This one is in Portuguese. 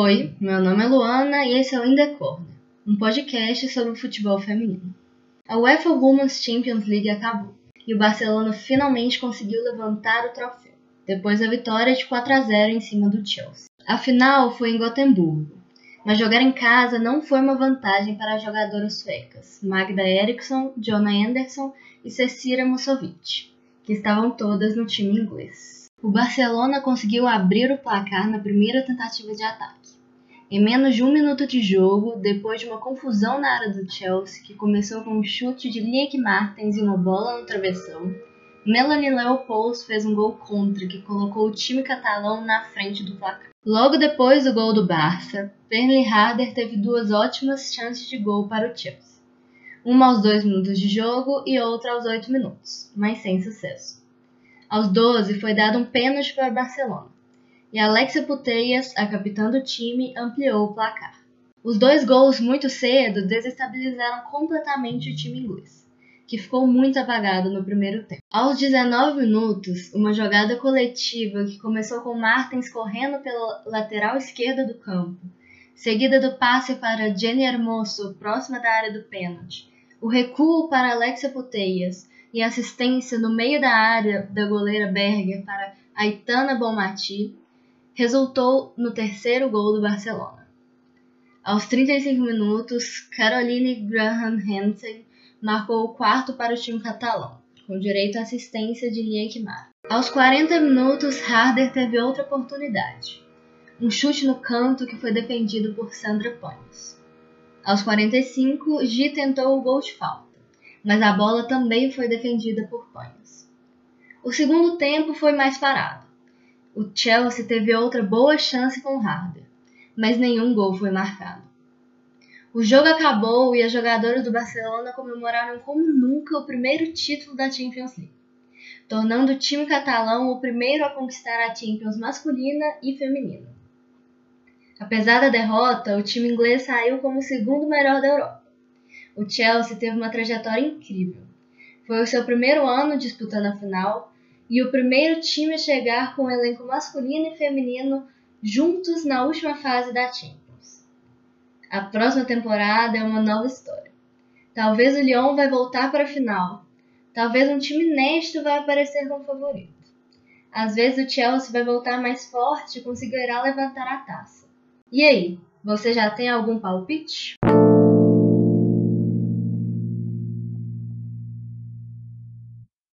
Oi, meu nome é Luana e esse é o Indecorner, um podcast sobre o futebol feminino. A UEFA Women's Champions League acabou e o Barcelona finalmente conseguiu levantar o troféu, depois da vitória de 4 a 0 em cima do Chelsea. A final foi em Gotemburgo, mas jogar em casa não foi uma vantagem para as jogadoras suecas Magda Eriksson, Jonna Anderson e Cecília Musovic, que estavam todas no time inglês. O Barcelona conseguiu abrir o placar na primeira tentativa de ataque. Em menos de um minuto de jogo, depois de uma confusão na área do Chelsea, que começou com um chute de Liek Martens e uma bola no travessão, Melanie Leopolds fez um gol contra que colocou o time catalão na frente do placar. Logo depois do gol do Barça, Bernley Harder teve duas ótimas chances de gol para o Chelsea. Uma aos dois minutos de jogo e outra aos oito minutos, mas sem sucesso. Aos 12 foi dado um pênalti para o Barcelona, e Alexia Puteias, a capitã do time, ampliou o placar. Os dois gols muito cedo desestabilizaram completamente o time inglês, que ficou muito apagado no primeiro tempo. Aos 19 minutos, uma jogada coletiva que começou com Martins correndo pela lateral esquerda do campo, seguida do passe para Jenny Hermoso próxima da área do pênalti, o recuo para Alexia Puteias e assistência no meio da área da goleira Berger para Aitana Bonmati, resultou no terceiro gol do Barcelona. Aos 35 minutos, Caroline Graham Hansen marcou o quarto para o time catalão, com direito à assistência de Liekmar. Aos 40 minutos, Harder teve outra oportunidade. Um chute no canto que foi defendido por Sandra Pons. Aos 45, Gi tentou o gol de falta mas a bola também foi defendida por Pães. O segundo tempo foi mais parado. O Chelsea teve outra boa chance com Harder, mas nenhum gol foi marcado. O jogo acabou e as jogadoras do Barcelona comemoraram como nunca o primeiro título da Champions League, tornando o time catalão o primeiro a conquistar a Champions masculina e feminina. Apesar da derrota, o time inglês saiu como o segundo melhor da Europa o Chelsea teve uma trajetória incrível. Foi o seu primeiro ano disputando a final e o primeiro time a chegar com o elenco masculino e feminino juntos na última fase da Champions. A próxima temporada é uma nova história. Talvez o Lyon vai voltar para a final. Talvez um time nesto vai aparecer como favorito. Às vezes o Chelsea vai voltar mais forte e conseguirá levantar a taça. E aí, você já tem algum palpite?